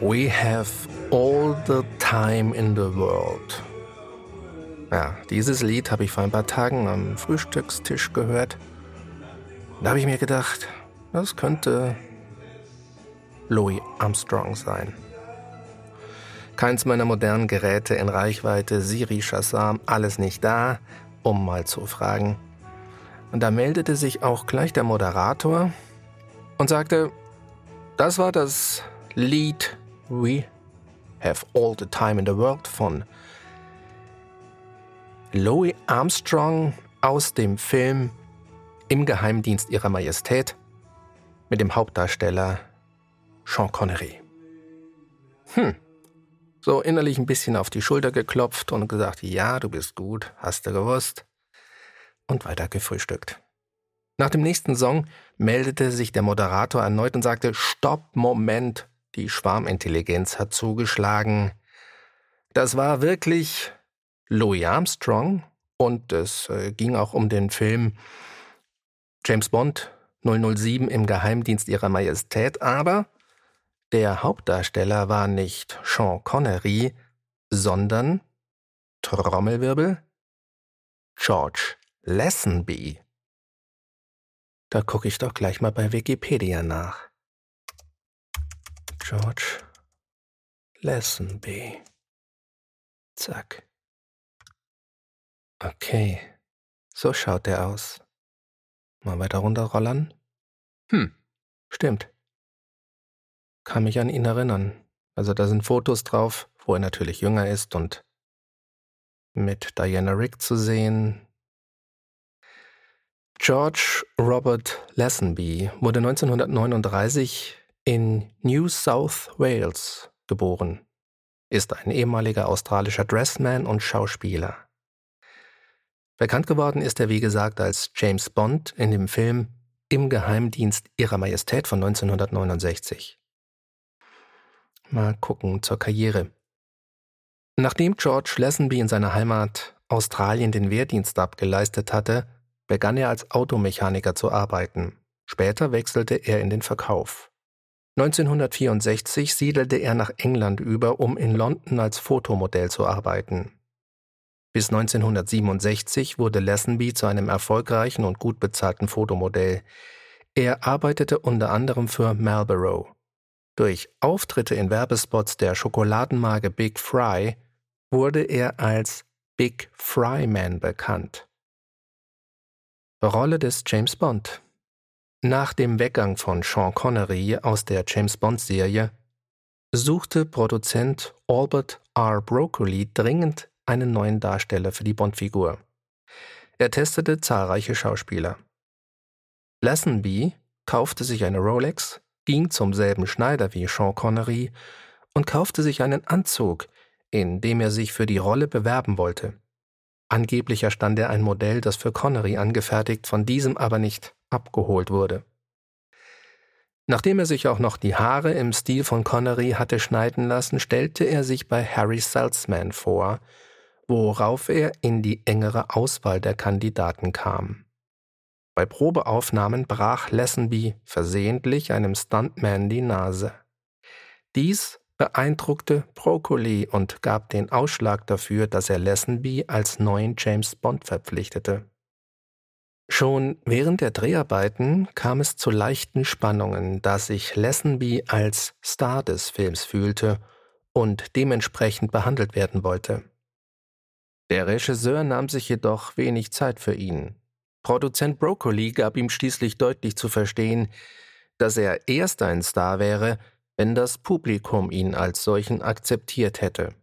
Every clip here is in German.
We have all the time in the world. Ja, dieses Lied habe ich vor ein paar Tagen am Frühstückstisch gehört. Da habe ich mir gedacht, das könnte Louis Armstrong sein. Keins meiner modernen Geräte in Reichweite, Siri, Shazam, alles nicht da, um mal zu fragen. Und da meldete sich auch gleich der Moderator und sagte, das war das Lied We Have All the Time in the World von Louis Armstrong aus dem Film Im Geheimdienst ihrer Majestät mit dem Hauptdarsteller Sean Connery. Hm. So innerlich ein bisschen auf die Schulter geklopft und gesagt, ja, du bist gut, hast du gewusst. Und weiter gefrühstückt. Nach dem nächsten Song meldete sich der Moderator erneut und sagte, Stopp, Moment, die Schwarmintelligenz hat zugeschlagen. Das war wirklich Louis Armstrong und es äh, ging auch um den Film James Bond 007 im Geheimdienst ihrer Majestät, aber der Hauptdarsteller war nicht Sean Connery, sondern Trommelwirbel George Lazenby. Da gucke ich doch gleich mal bei Wikipedia nach. George Lazenby. Zack. Okay, so schaut er aus. Mal weiter runterrollern. Hm, stimmt. Kann mich an ihn erinnern. Also da sind Fotos drauf, wo er natürlich jünger ist und mit Diana Rick zu sehen, George Robert Lazenby wurde 1939 in New South Wales geboren, ist ein ehemaliger australischer Dressman und Schauspieler. Bekannt geworden ist er, wie gesagt, als James Bond in dem Film Im Geheimdienst Ihrer Majestät von 1969. Mal gucken zur Karriere. Nachdem George Lazenby in seiner Heimat Australien den Wehrdienst abgeleistet hatte, begann er als Automechaniker zu arbeiten. Später wechselte er in den Verkauf. 1964 siedelte er nach England über, um in London als Fotomodell zu arbeiten. Bis 1967 wurde Lassenby zu einem erfolgreichen und gut bezahlten Fotomodell. Er arbeitete unter anderem für Marlboro. Durch Auftritte in Werbespots der Schokoladenmarke Big Fry wurde er als Big Fry Man bekannt. Rolle des James Bond. Nach dem Weggang von Sean Connery aus der James Bond-Serie suchte Produzent Albert R. Broccoli dringend einen neuen Darsteller für die Bond-Figur. Er testete zahlreiche Schauspieler. Lazenby kaufte sich eine Rolex, ging zum selben Schneider wie Sean Connery und kaufte sich einen Anzug, in dem er sich für die Rolle bewerben wollte. Angeblich erstand er ein Modell, das für Connery angefertigt, von diesem aber nicht abgeholt wurde. Nachdem er sich auch noch die Haare im Stil von Connery hatte schneiden lassen, stellte er sich bei Harry Saltzman vor, worauf er in die engere Auswahl der Kandidaten kam. Bei Probeaufnahmen brach Lazenby versehentlich einem Stuntman die Nase. Dies beeindruckte Broccoli und gab den Ausschlag dafür, dass er Lazenby als neuen James Bond verpflichtete. Schon während der Dreharbeiten kam es zu leichten Spannungen, da sich Lazenby als Star des Films fühlte und dementsprechend behandelt werden wollte. Der Regisseur nahm sich jedoch wenig Zeit für ihn. Produzent Broccoli gab ihm schließlich deutlich zu verstehen, dass er erst ein Star wäre, wenn das Publikum ihn als solchen akzeptiert hätte.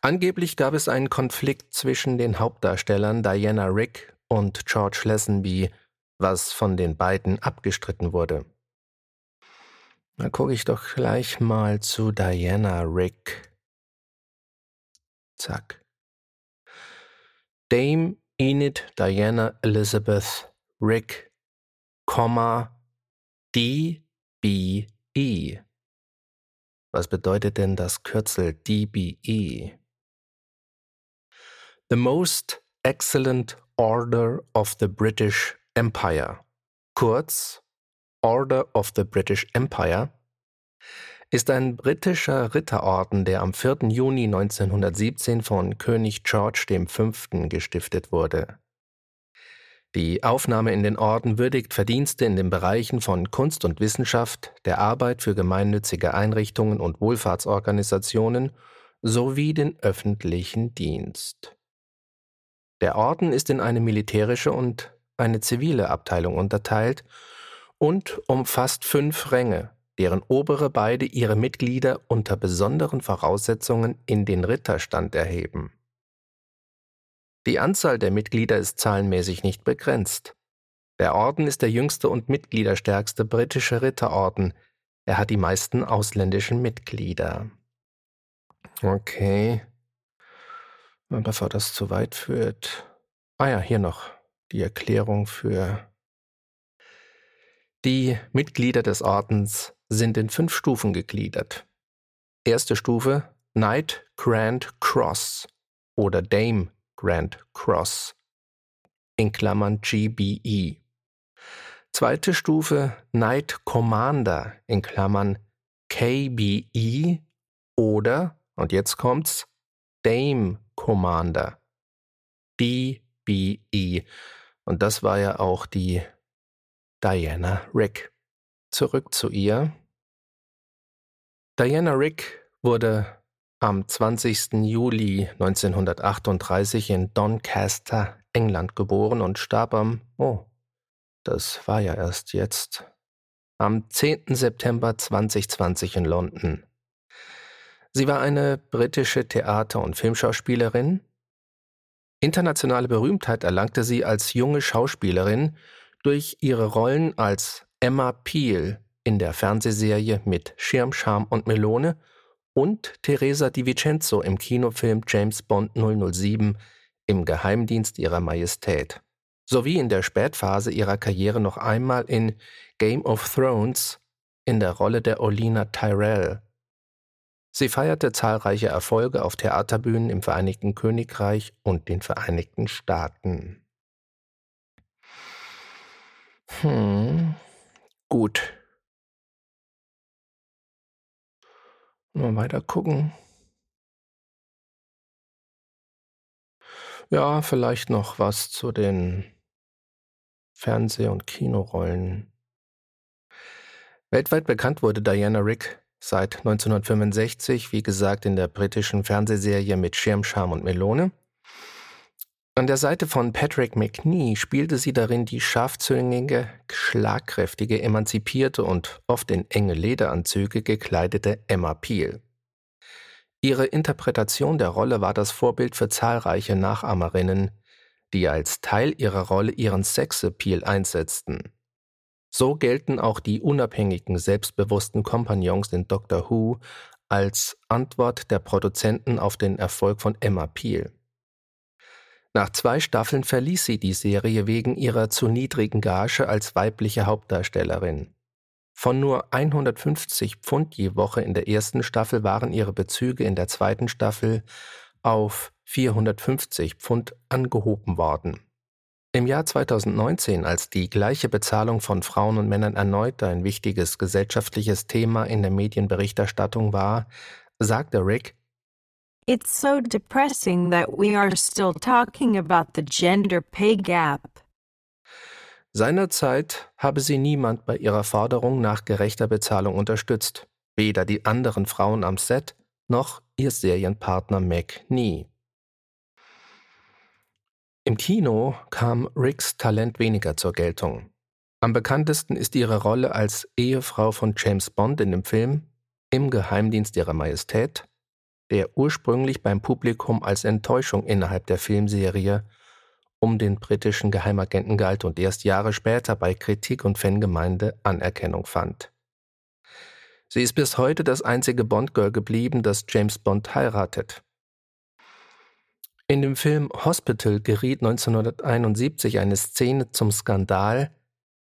Angeblich gab es einen Konflikt zwischen den Hauptdarstellern Diana Rick und George Lazenby, was von den beiden abgestritten wurde. Da gucke ich doch gleich mal zu Diana Rick. Zack. Dame Enid Diana Elizabeth Rick, D. B. E. Was bedeutet denn das Kürzel DBE? The Most Excellent Order of the British Empire. Kurz Order of the British Empire ist ein britischer Ritterorden, der am 4. Juni 1917 von König George V. gestiftet wurde. Die Aufnahme in den Orden würdigt Verdienste in den Bereichen von Kunst und Wissenschaft, der Arbeit für gemeinnützige Einrichtungen und Wohlfahrtsorganisationen sowie den öffentlichen Dienst. Der Orden ist in eine militärische und eine zivile Abteilung unterteilt und umfasst fünf Ränge, deren obere beide ihre Mitglieder unter besonderen Voraussetzungen in den Ritterstand erheben. Die Anzahl der Mitglieder ist zahlenmäßig nicht begrenzt. Der Orden ist der jüngste und mitgliederstärkste britische Ritterorden. Er hat die meisten ausländischen Mitglieder. Okay. Bevor das zu weit führt. Ah ja, hier noch die Erklärung für die Mitglieder des Ordens sind in fünf Stufen gegliedert. Erste Stufe Knight Grand Cross oder Dame Grand Cross in Klammern GBE. Zweite Stufe Knight Commander in Klammern KBE oder, und jetzt kommt's, Dame Commander DBE. Und das war ja auch die Diana Rick. Zurück zu ihr. Diana Rick wurde am 20. Juli 1938 in Doncaster, England geboren und starb am, oh, das war ja erst jetzt, am 10. September 2020 in London. Sie war eine britische Theater- und Filmschauspielerin. Internationale Berühmtheit erlangte sie als junge Schauspielerin durch ihre Rollen als Emma Peel in der Fernsehserie mit Schirm, Scham und Melone – und Teresa Di Vincenzo im Kinofilm James Bond 007 im Geheimdienst ihrer Majestät, sowie in der Spätphase ihrer Karriere noch einmal in Game of Thrones in der Rolle der Olina Tyrell. Sie feierte zahlreiche Erfolge auf Theaterbühnen im Vereinigten Königreich und den Vereinigten Staaten. Hm, gut. Mal weiter gucken. Ja, vielleicht noch was zu den Fernseh- und Kinorollen. Weltweit bekannt wurde Diana Rick seit 1965, wie gesagt, in der britischen Fernsehserie mit Schirm, Scham und Melone. An der Seite von Patrick McNee spielte sie darin die scharfzüngige, schlagkräftige, emanzipierte und oft in enge Lederanzüge gekleidete Emma Peel. Ihre Interpretation der Rolle war das Vorbild für zahlreiche Nachahmerinnen, die als Teil ihrer Rolle ihren Sexappeal einsetzten. So gelten auch die unabhängigen, selbstbewussten Kompagnons in Doctor Who als Antwort der Produzenten auf den Erfolg von Emma Peel. Nach zwei Staffeln verließ sie die Serie wegen ihrer zu niedrigen Gage als weibliche Hauptdarstellerin. Von nur 150 Pfund je Woche in der ersten Staffel waren ihre Bezüge in der zweiten Staffel auf 450 Pfund angehoben worden. Im Jahr 2019, als die gleiche Bezahlung von Frauen und Männern erneut ein wichtiges gesellschaftliches Thema in der Medienberichterstattung war, sagte Rick, It's so depressing that we are still talking about the gender pay gap. Seinerzeit habe sie niemand bei ihrer Forderung nach gerechter Bezahlung unterstützt, weder die anderen Frauen am Set noch ihr Serienpartner Mac nie. Im Kino kam Ricks Talent weniger zur Geltung. Am bekanntesten ist ihre Rolle als Ehefrau von James Bond in dem Film Im Geheimdienst ihrer Majestät der ursprünglich beim Publikum als Enttäuschung innerhalb der Filmserie um den britischen Geheimagenten galt und erst Jahre später bei Kritik und Fangemeinde Anerkennung fand. Sie ist bis heute das einzige Bond-Girl geblieben, das James Bond heiratet. In dem Film Hospital geriet 1971 eine Szene zum Skandal,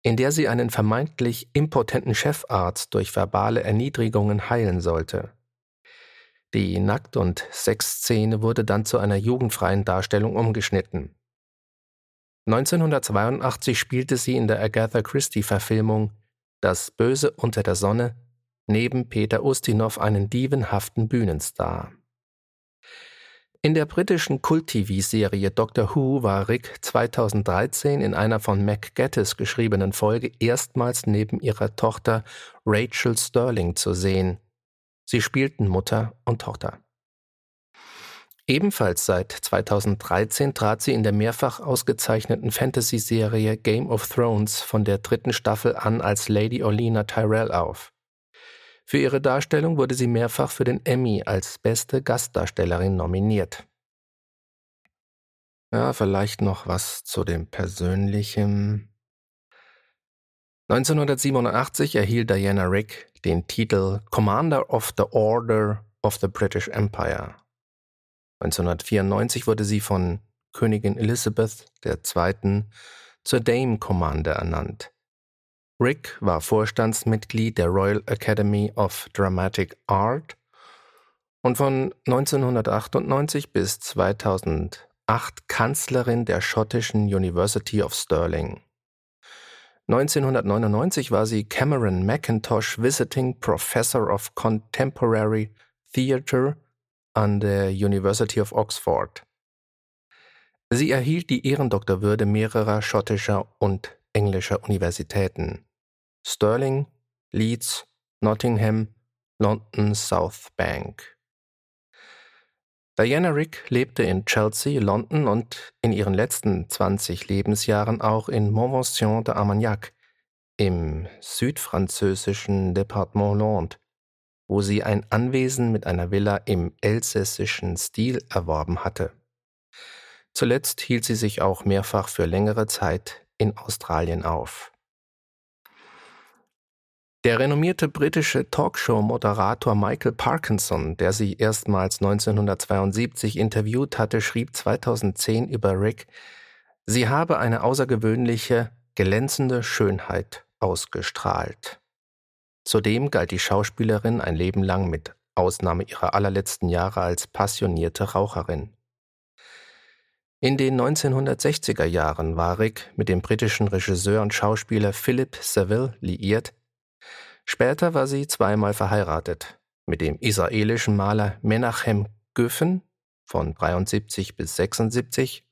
in der sie einen vermeintlich impotenten Chefarzt durch verbale Erniedrigungen heilen sollte. Die Nackt- und Sexszene wurde dann zu einer jugendfreien Darstellung umgeschnitten. 1982 spielte sie in der Agatha Christie-Verfilmung Das Böse unter der Sonne neben Peter Ustinov einen dievenhaften Bühnenstar. In der britischen Kult-TV-Serie Doctor Who war Rick 2013 in einer von Mac Gettis geschriebenen Folge erstmals neben ihrer Tochter Rachel Sterling zu sehen. Sie spielten Mutter und Tochter. Ebenfalls seit 2013 trat sie in der mehrfach ausgezeichneten Fantasy-Serie Game of Thrones von der dritten Staffel an als Lady Orlena Tyrell auf. Für ihre Darstellung wurde sie mehrfach für den Emmy als beste Gastdarstellerin nominiert. Ja, vielleicht noch was zu dem Persönlichen. 1987 erhielt Diana Rick den Titel Commander of the Order of the British Empire. 1994 wurde sie von Königin Elizabeth II. zur Dame Commander ernannt. Rick war Vorstandsmitglied der Royal Academy of Dramatic Art und von 1998 bis 2008 Kanzlerin der schottischen University of Stirling. 1999 war sie Cameron McIntosh Visiting Professor of Contemporary Theatre an der University of Oxford. Sie erhielt die Ehrendoktorwürde mehrerer schottischer und englischer Universitäten. Stirling, Leeds, Nottingham, London South Bank. Diana Rick lebte in Chelsea, London und in ihren letzten 20 Lebensjahren auch in Montvention de Armagnac im südfranzösischen Departement Landes, wo sie ein Anwesen mit einer Villa im elsässischen Stil erworben hatte. Zuletzt hielt sie sich auch mehrfach für längere Zeit in Australien auf. Der renommierte britische Talkshow-Moderator Michael Parkinson, der sie erstmals 1972 interviewt hatte, schrieb 2010 über Rick, sie habe eine außergewöhnliche, glänzende Schönheit ausgestrahlt. Zudem galt die Schauspielerin ein Leben lang mit Ausnahme ihrer allerletzten Jahre als passionierte Raucherin. In den 1960er Jahren war Rick mit dem britischen Regisseur und Schauspieler Philip Seville liiert, Später war sie zweimal verheiratet mit dem israelischen Maler Menachem Göffen von 73 bis 76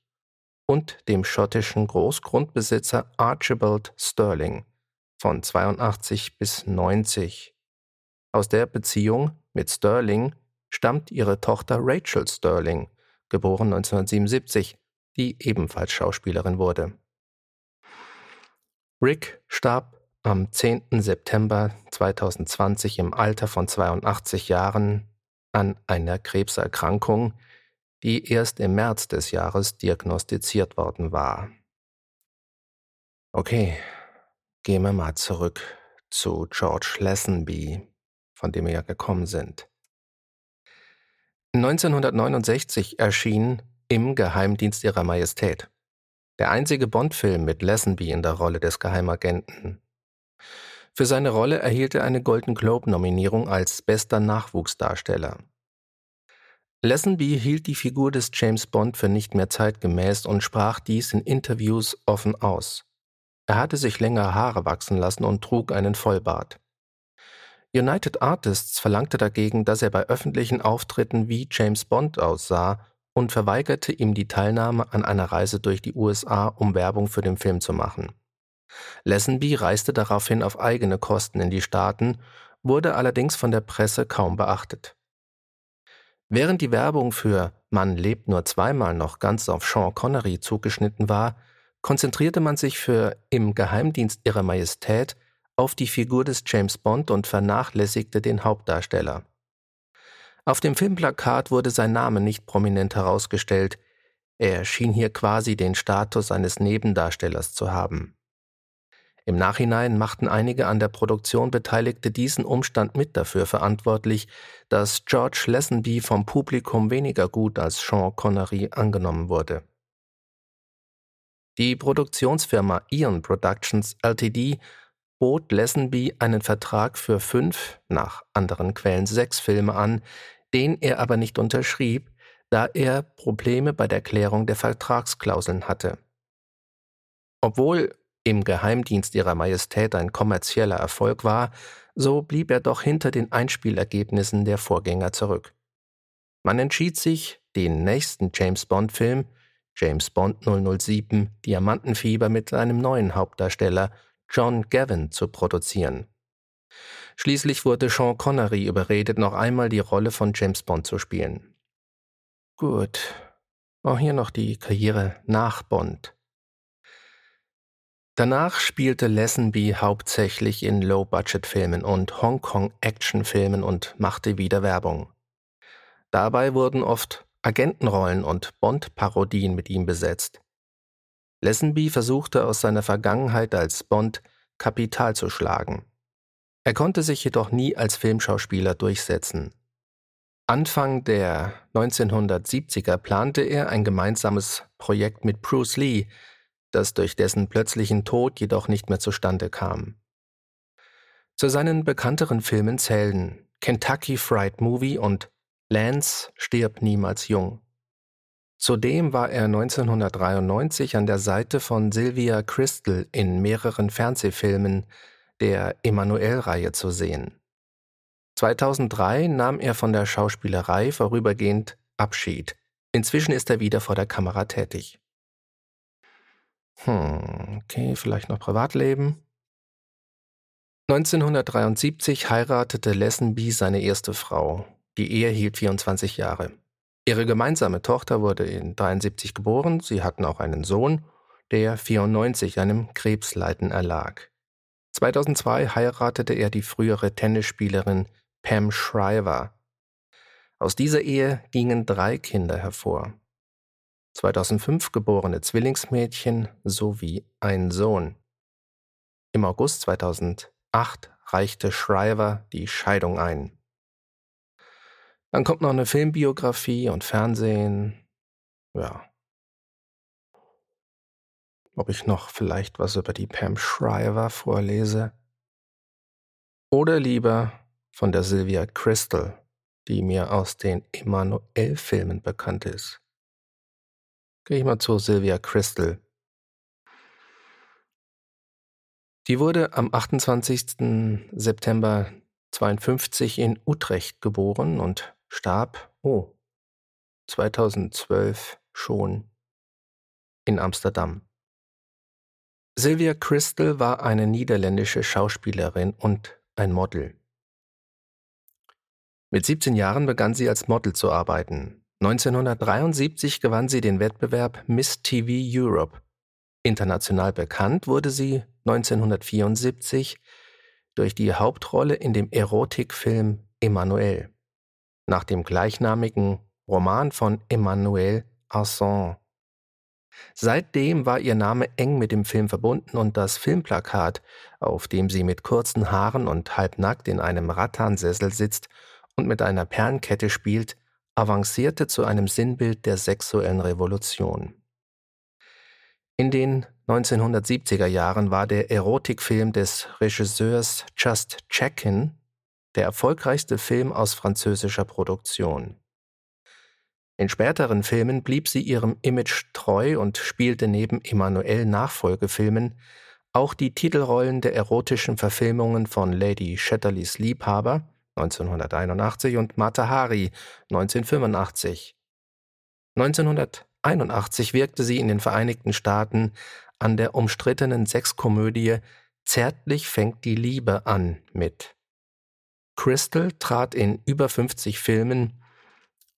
und dem schottischen Großgrundbesitzer Archibald Sterling von 82 bis 90. Aus der Beziehung mit Sterling stammt ihre Tochter Rachel Sterling, geboren 1977, die ebenfalls Schauspielerin wurde. Rick starb am 10. September 2020 im Alter von 82 Jahren an einer Krebserkrankung, die erst im März des Jahres diagnostiziert worden war. Okay, gehen wir mal zurück zu George Lazenby, von dem wir ja gekommen sind. 1969 erschien Im Geheimdienst ihrer Majestät, der einzige Bond-Film mit Lazenby in der Rolle des Geheimagenten für seine Rolle erhielt er eine Golden Globe-Nominierung als bester Nachwuchsdarsteller. Lazenby hielt die Figur des James Bond für nicht mehr zeitgemäß und sprach dies in Interviews offen aus. Er hatte sich längere Haare wachsen lassen und trug einen Vollbart. United Artists verlangte dagegen, dass er bei öffentlichen Auftritten wie James Bond aussah und verweigerte ihm die Teilnahme an einer Reise durch die USA, um Werbung für den Film zu machen. Lazenby reiste daraufhin auf eigene Kosten in die Staaten, wurde allerdings von der Presse kaum beachtet. Während die Werbung für Man lebt nur zweimal noch ganz auf Sean Connery zugeschnitten war, konzentrierte man sich für Im Geheimdienst ihrer Majestät auf die Figur des James Bond und vernachlässigte den Hauptdarsteller. Auf dem Filmplakat wurde sein Name nicht prominent herausgestellt, er schien hier quasi den Status eines Nebendarstellers zu haben. Im Nachhinein machten einige an der Produktion Beteiligte diesen Umstand mit dafür verantwortlich, dass George Lazenby vom Publikum weniger gut als Sean Connery angenommen wurde. Die Produktionsfirma Ion Productions Ltd. bot Lazenby einen Vertrag für fünf, nach anderen Quellen sechs Filme an, den er aber nicht unterschrieb, da er Probleme bei der Klärung der Vertragsklauseln hatte. Obwohl im Geheimdienst ihrer Majestät ein kommerzieller Erfolg war, so blieb er doch hinter den Einspielergebnissen der Vorgänger zurück. Man entschied sich, den nächsten James Bond-Film, James Bond 007 Diamantenfieber mit einem neuen Hauptdarsteller, John Gavin, zu produzieren. Schließlich wurde Sean Connery überredet, noch einmal die Rolle von James Bond zu spielen. Gut, auch hier noch die Karriere nach Bond. Danach spielte Lesenby hauptsächlich in Low-Budget-Filmen und Hongkong-Action-Filmen und machte wieder Werbung. Dabei wurden oft Agentenrollen und Bond-Parodien mit ihm besetzt. Lesenby versuchte aus seiner Vergangenheit als Bond Kapital zu schlagen. Er konnte sich jedoch nie als Filmschauspieler durchsetzen. Anfang der 1970er plante er ein gemeinsames Projekt mit Bruce Lee, das durch dessen plötzlichen Tod jedoch nicht mehr zustande kam. Zu seinen bekannteren Filmen zählen Kentucky Fried Movie und Lance stirbt niemals jung. Zudem war er 1993 an der Seite von Sylvia Crystal in mehreren Fernsehfilmen der Emanuel-Reihe zu sehen. 2003 nahm er von der Schauspielerei vorübergehend Abschied. Inzwischen ist er wieder vor der Kamera tätig. Hm, okay, vielleicht noch Privatleben. 1973 heiratete Lessenby seine erste Frau. Die Ehe hielt 24 Jahre. Ihre gemeinsame Tochter wurde in 73 geboren. Sie hatten auch einen Sohn, der 94 einem Krebsleiden erlag. 2002 heiratete er die frühere Tennisspielerin Pam Shriver. Aus dieser Ehe gingen drei Kinder hervor. 2005 geborene Zwillingsmädchen sowie ein Sohn. Im August 2008 reichte Shriver die Scheidung ein. Dann kommt noch eine Filmbiografie und Fernsehen. Ja. Ob ich noch vielleicht was über die Pam Shriver vorlese? Oder lieber von der Sylvia Crystal, die mir aus den Emanuel-Filmen bekannt ist. Gehe ich mal zu Sylvia Crystal. Die wurde am 28. September 52 in Utrecht geboren und starb, oh, 2012 schon in Amsterdam. Sylvia Crystal war eine niederländische Schauspielerin und ein Model. Mit 17 Jahren begann sie als Model zu arbeiten. 1973 gewann sie den Wettbewerb Miss TV Europe. International bekannt wurde sie 1974 durch die Hauptrolle in dem Erotikfilm Emmanuel, nach dem gleichnamigen Roman von Emmanuel Arsan. Seitdem war ihr Name eng mit dem Film verbunden und das Filmplakat, auf dem sie mit kurzen Haaren und halbnackt in einem Rattansessel sitzt und mit einer Perlenkette spielt, avancierte zu einem Sinnbild der sexuellen Revolution. In den 1970er Jahren war der Erotikfilm des Regisseurs Just Checkin der erfolgreichste Film aus französischer Produktion. In späteren Filmen blieb sie ihrem Image treu und spielte neben Emanuel Nachfolgefilmen auch die Titelrollen der erotischen Verfilmungen von Lady Shetterleys Liebhaber 1981 und Mata Hari 1985. 1981 wirkte sie in den Vereinigten Staaten an der umstrittenen Sexkomödie Zärtlich fängt die Liebe an mit. Crystal trat in über 50 Filmen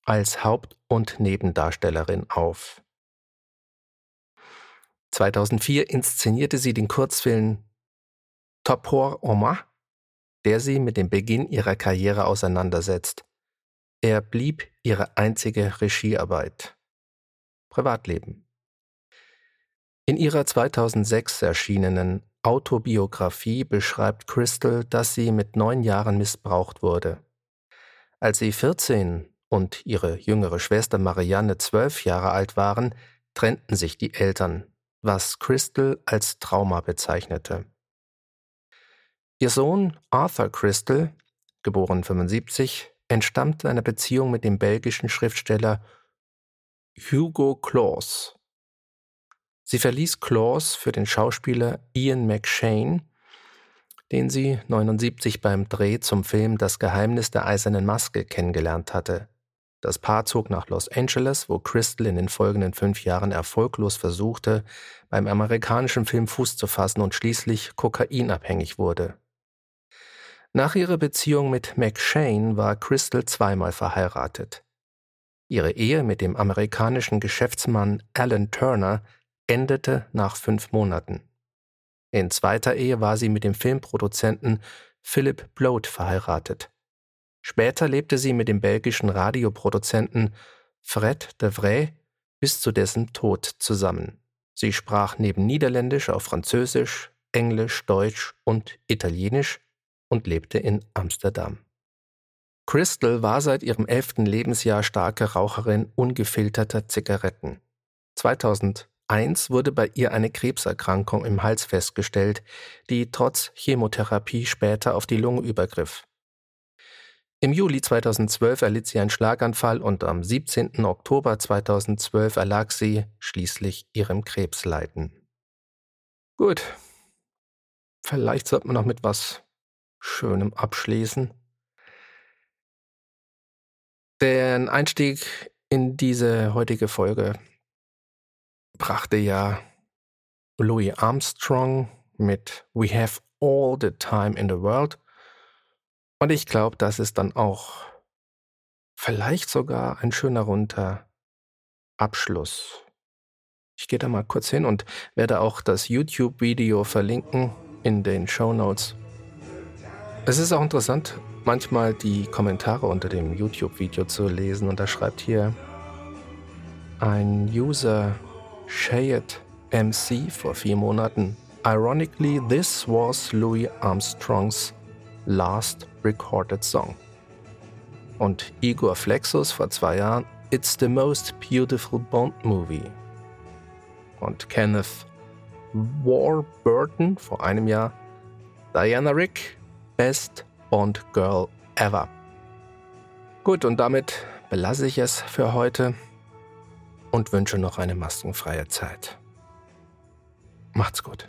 als Haupt- und Nebendarstellerin auf. 2004 inszenierte sie den Kurzfilm Topor Oma der sie mit dem Beginn ihrer Karriere auseinandersetzt. Er blieb ihre einzige Regiearbeit. Privatleben. In ihrer 2006 erschienenen Autobiografie beschreibt Crystal, dass sie mit neun Jahren missbraucht wurde. Als sie 14 und ihre jüngere Schwester Marianne zwölf Jahre alt waren, trennten sich die Eltern, was Crystal als Trauma bezeichnete. Ihr Sohn Arthur Crystal, geboren 75, entstammt einer Beziehung mit dem belgischen Schriftsteller Hugo Claus. Sie verließ Claws für den Schauspieler Ian McShane, den sie 79 beim Dreh zum Film Das Geheimnis der eisernen Maske kennengelernt hatte. Das Paar zog nach Los Angeles, wo Crystal in den folgenden fünf Jahren erfolglos versuchte, beim amerikanischen Film Fuß zu fassen und schließlich kokainabhängig wurde. Nach ihrer Beziehung mit McShane war Crystal zweimal verheiratet. Ihre Ehe mit dem amerikanischen Geschäftsmann Alan Turner endete nach fünf Monaten. In zweiter Ehe war sie mit dem Filmproduzenten Philip Bloat verheiratet. Später lebte sie mit dem belgischen Radioproduzenten Fred de Vray bis zu dessen Tod zusammen. Sie sprach neben Niederländisch auch Französisch, Englisch, Deutsch und Italienisch und lebte in Amsterdam. Crystal war seit ihrem elften Lebensjahr starke Raucherin ungefilterter Zigaretten. 2001 wurde bei ihr eine Krebserkrankung im Hals festgestellt, die trotz Chemotherapie später auf die Lunge übergriff. Im Juli 2012 erlitt sie einen Schlaganfall und am 17. Oktober 2012 erlag sie schließlich ihrem Krebsleiden. Gut. Vielleicht sollte man noch mit was Schönem abschließen. Den Einstieg in diese heutige Folge brachte ja Louis Armstrong mit We Have All the Time in the World und ich glaube, das ist dann auch vielleicht sogar ein schöner runter Abschluss. Ich gehe da mal kurz hin und werde auch das YouTube-Video verlinken in den Show Notes. Es ist auch interessant, manchmal die Kommentare unter dem YouTube-Video zu lesen und da schreibt hier ein User Shayet MC vor vier Monaten. Ironically, this was Louis Armstrongs last recorded song. Und Igor Flexus vor zwei Jahren, It's the most beautiful Bond movie. Und Kenneth Warburton vor einem Jahr, Diana Rick, Best Bond Girl ever. Gut, und damit belasse ich es für heute und wünsche noch eine maskenfreie Zeit. Macht's gut.